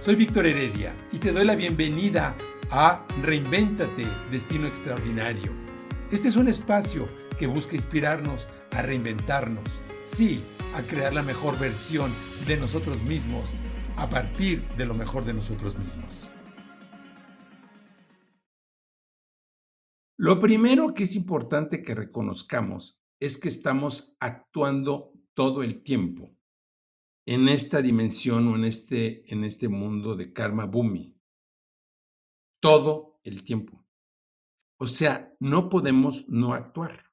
Soy Víctor Heredia y te doy la bienvenida a Reinvéntate, Destino Extraordinario. Este es un espacio que busca inspirarnos a reinventarnos, sí, a crear la mejor versión de nosotros mismos a partir de lo mejor de nosotros mismos. Lo primero que es importante que reconozcamos es que estamos actuando todo el tiempo en esta dimensión o en este, en este mundo de karma bumi. Todo el tiempo. O sea, no podemos no actuar.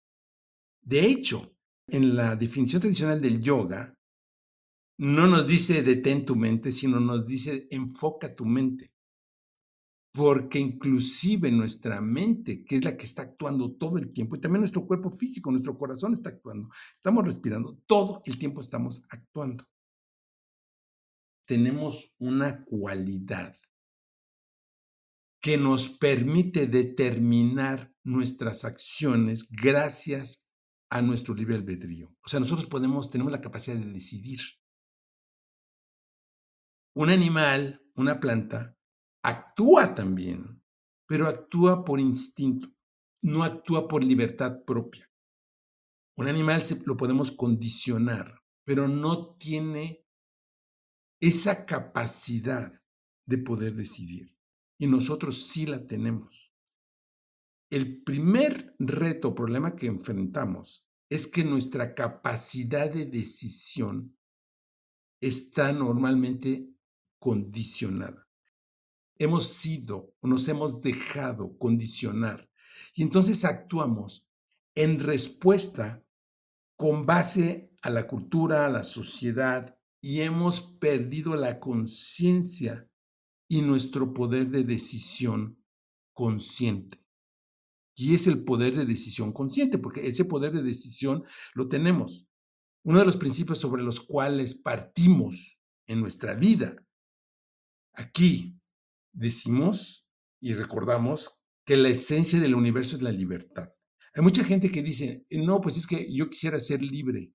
De hecho, en la definición tradicional del yoga, no nos dice detén tu mente, sino nos dice enfoca tu mente. Porque inclusive nuestra mente, que es la que está actuando todo el tiempo, y también nuestro cuerpo físico, nuestro corazón está actuando, estamos respirando, todo el tiempo estamos actuando tenemos una cualidad que nos permite determinar nuestras acciones gracias a nuestro libre albedrío. O sea, nosotros podemos, tenemos la capacidad de decidir. Un animal, una planta, actúa también, pero actúa por instinto, no actúa por libertad propia. Un animal lo podemos condicionar, pero no tiene esa capacidad de poder decidir. Y nosotros sí la tenemos. El primer reto, problema que enfrentamos es que nuestra capacidad de decisión está normalmente condicionada. Hemos sido nos hemos dejado condicionar y entonces actuamos en respuesta con base a la cultura, a la sociedad y hemos perdido la conciencia y nuestro poder de decisión consciente. Y es el poder de decisión consciente, porque ese poder de decisión lo tenemos. Uno de los principios sobre los cuales partimos en nuestra vida. Aquí decimos y recordamos que la esencia del universo es la libertad. Hay mucha gente que dice, no, pues es que yo quisiera ser libre.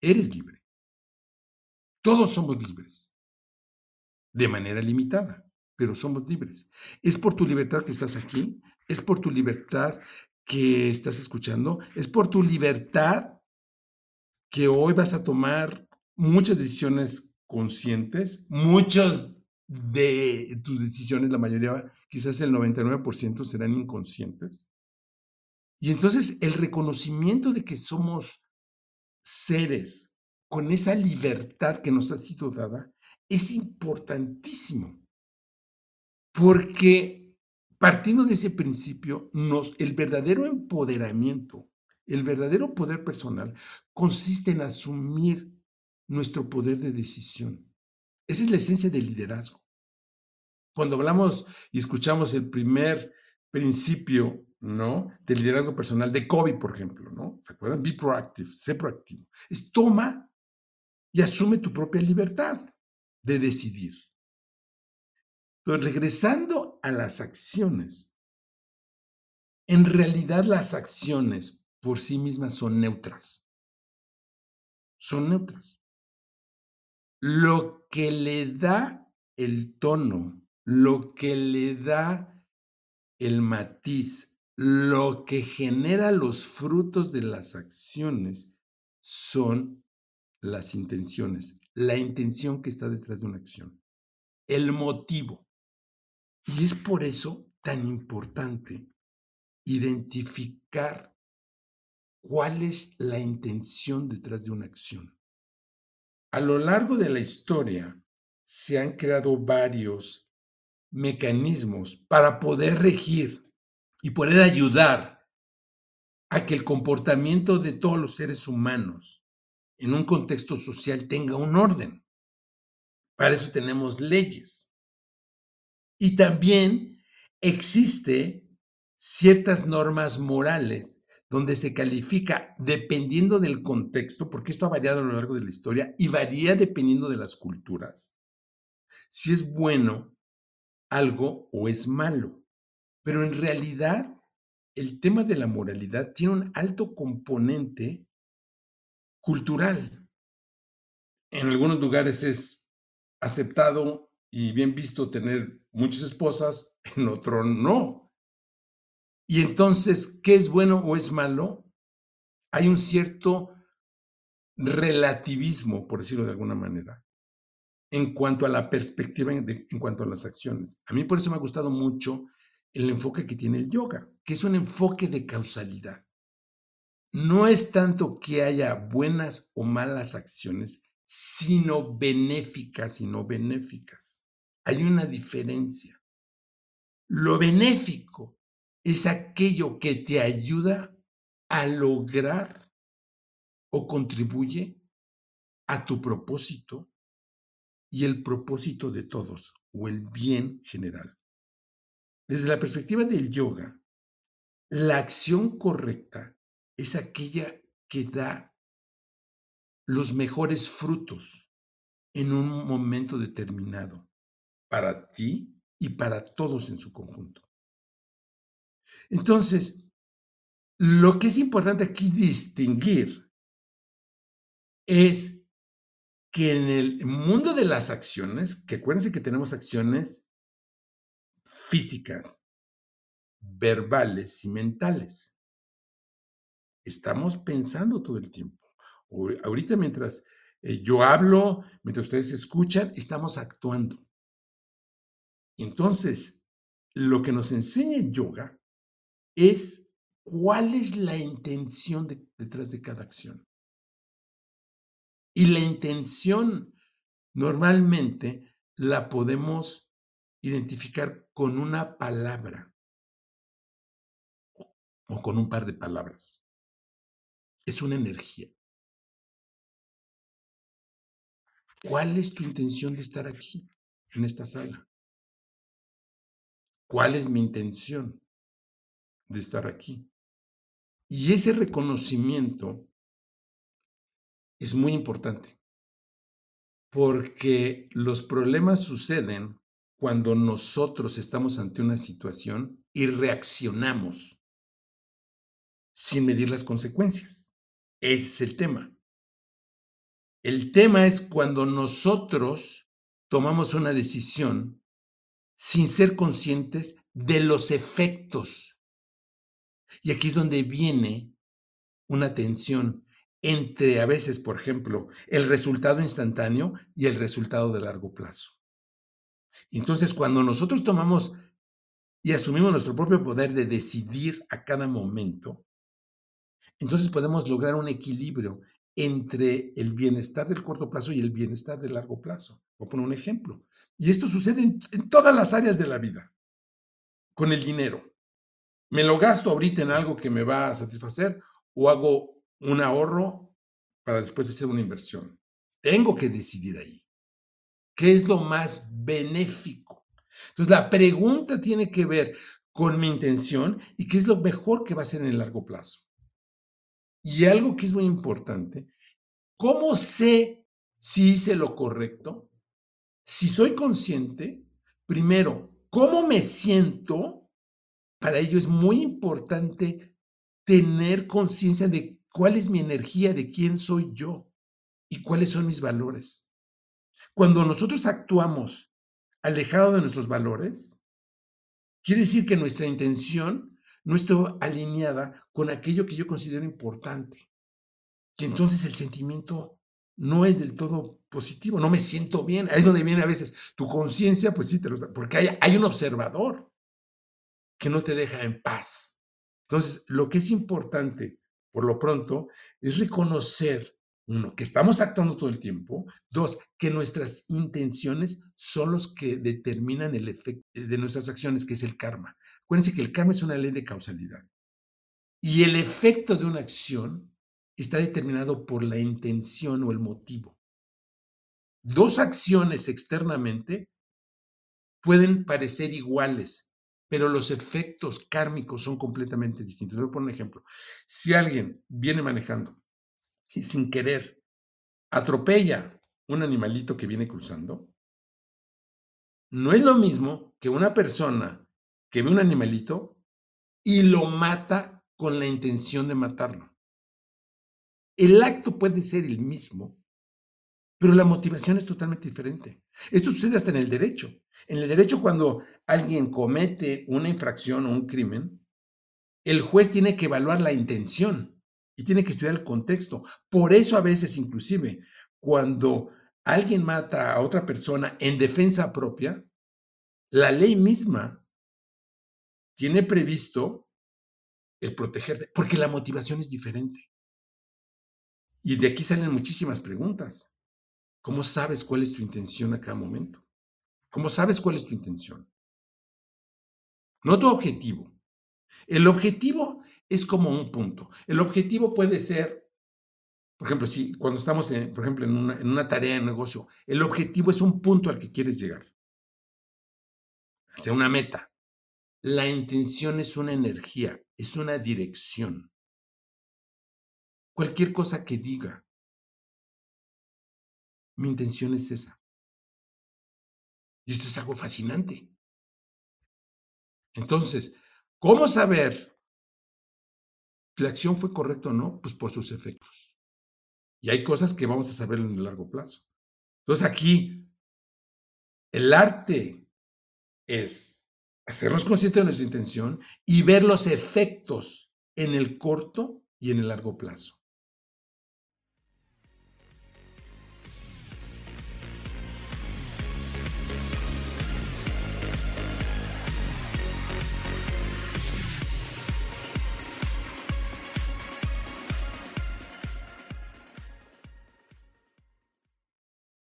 Eres libre. Todos somos libres, de manera limitada, pero somos libres. Es por tu libertad que estás aquí, es por tu libertad que estás escuchando, es por tu libertad que hoy vas a tomar muchas decisiones conscientes, muchas de tus decisiones, la mayoría, quizás el 99% serán inconscientes. Y entonces el reconocimiento de que somos seres con esa libertad que nos ha sido dada, es importantísimo. Porque partiendo de ese principio, nos, el verdadero empoderamiento, el verdadero poder personal, consiste en asumir nuestro poder de decisión. Esa es la esencia del liderazgo. Cuando hablamos y escuchamos el primer principio, ¿no? Del liderazgo personal de Kobe, por ejemplo, ¿no? ¿Se acuerdan? Be proactive, sé proactivo. Es toma y asume tu propia libertad de decidir. Pero regresando a las acciones, en realidad las acciones por sí mismas son neutras. Son neutras. Lo que le da el tono, lo que le da el matiz, lo que genera los frutos de las acciones son las intenciones, la intención que está detrás de una acción, el motivo. Y es por eso tan importante identificar cuál es la intención detrás de una acción. A lo largo de la historia se han creado varios mecanismos para poder regir y poder ayudar a que el comportamiento de todos los seres humanos en un contexto social tenga un orden. Para eso tenemos leyes. Y también existe ciertas normas morales donde se califica dependiendo del contexto, porque esto ha variado a lo largo de la historia y varía dependiendo de las culturas, si es bueno algo o es malo. Pero en realidad el tema de la moralidad tiene un alto componente cultural. En algunos lugares es aceptado, y bien visto tener muchas esposas, en otro no. Y entonces, ¿qué es bueno o es malo? Hay un cierto relativismo, por decirlo de alguna manera, en cuanto a la perspectiva, en, cuanto a las acciones. A mí por eso me ha gustado mucho el enfoque que tiene el yoga, que es un enfoque de causalidad. No es tanto que haya buenas o malas acciones, sino benéficas y no benéficas. Hay una diferencia. Lo benéfico es aquello que te ayuda a lograr o contribuye a tu propósito y el propósito de todos o el bien general. Desde la perspectiva del yoga, la acción correcta es aquella que da los mejores frutos en un momento determinado para ti y para todos en su conjunto. Entonces, lo que es importante aquí distinguir es que en el mundo de las acciones, que acuérdense que tenemos acciones físicas, verbales y mentales. Estamos pensando todo el tiempo. Ahorita mientras eh, yo hablo, mientras ustedes escuchan, estamos actuando. Entonces, lo que nos enseña el yoga es cuál es la intención detrás de cada acción. Y la intención normalmente la podemos identificar con una palabra o con un par de palabras. Es una energía. ¿Cuál es tu intención de estar aquí, en esta sala? ¿Cuál es mi intención de estar aquí? Y ese reconocimiento es muy importante, porque los problemas suceden cuando nosotros estamos ante una situación y reaccionamos sin medir las consecuencias. Ese es el tema. El tema es cuando nosotros tomamos una decisión sin ser conscientes de los efectos. Y aquí es donde viene una tensión entre a veces, por ejemplo, el resultado instantáneo y el resultado de largo plazo. Entonces, cuando nosotros tomamos y asumimos nuestro propio poder de decidir a cada momento, entonces podemos lograr un equilibrio entre el bienestar del corto plazo y el bienestar del largo plazo. Voy a poner un ejemplo. Y esto sucede en, todas las áreas de la vida. Con el dinero. ¿Me lo gasto ahorita en algo que me va a satisfacer o hago un ahorro para después hacer una inversión? Tengo que decidir ahí. ¿Qué es lo más benéfico? Entonces, la pregunta tiene que ver con mi intención y qué es lo mejor que va a ser en el largo plazo. Y algo que es muy importante, ¿cómo sé si hice lo correcto? Si soy consciente, primero, ¿cómo me siento? Para ello es muy importante tener conciencia de cuál es mi energía, de quién soy yo y cuáles son mis valores. Cuando nosotros actuamos alejado de nuestros valores, quiere decir que nuestra intención no está alineada con aquello que yo considero importante. Y entonces el sentimiento no es del todo positivo, no me siento bien. Ahí es donde viene a veces tu conciencia, pues sí, te lo porque hay, hay un observador que no te deja en paz. Entonces, lo que es importante, por lo pronto, es reconocer uno, que estamos actuando todo el tiempo. Dos, que nuestras intenciones son los que determinan el efecto de nuestras acciones, que es el karma. Acuérdense que el karma es una ley de causalidad. Y el efecto de una acción está determinado por la intención o el motivo. Dos acciones externamente pueden parecer iguales, pero los efectos kármicos son completamente distintos. Voy a poner un ejemplo. Si alguien viene manejando y sin querer atropella un animalito que viene cruzando, no es lo mismo que una persona que ve un animalito y lo mata con la intención de matarlo. El acto puede ser el mismo, Pero la motivación es totalmente diferente. Esto sucede hasta en el derecho. En el derecho, cuando alguien comete una infracción o un crimen, el juez tiene que evaluar la intención y tiene que estudiar el contexto. Por eso a veces, inclusive, cuando alguien mata a otra persona en defensa propia, la ley misma tiene previsto el protegerte, porque la motivación es diferente. Y de aquí salen muchísimas preguntas. ¿Cómo sabes cuál es tu intención a cada momento? ¿Cómo sabes cuál es tu intención? No tu objetivo. El objetivo es como un punto. El objetivo puede ser, por ejemplo, si cuando estamos, en, por ejemplo, en una, en una tarea de negocio, el objetivo es un punto al que quieres llegar. Hacia una meta. La intención es una energía, es una dirección. Cualquier cosa que diga, mi intención es esa. Y esto es algo fascinante. Entonces, ¿cómo saber si la acción fue correcta o no? Pues por sus efectos. Y hay cosas que vamos a saber en el largo plazo. Entonces aquí, el arte es hacernos conscientes de nuestra intención y ver los efectos en el corto y en el largo plazo.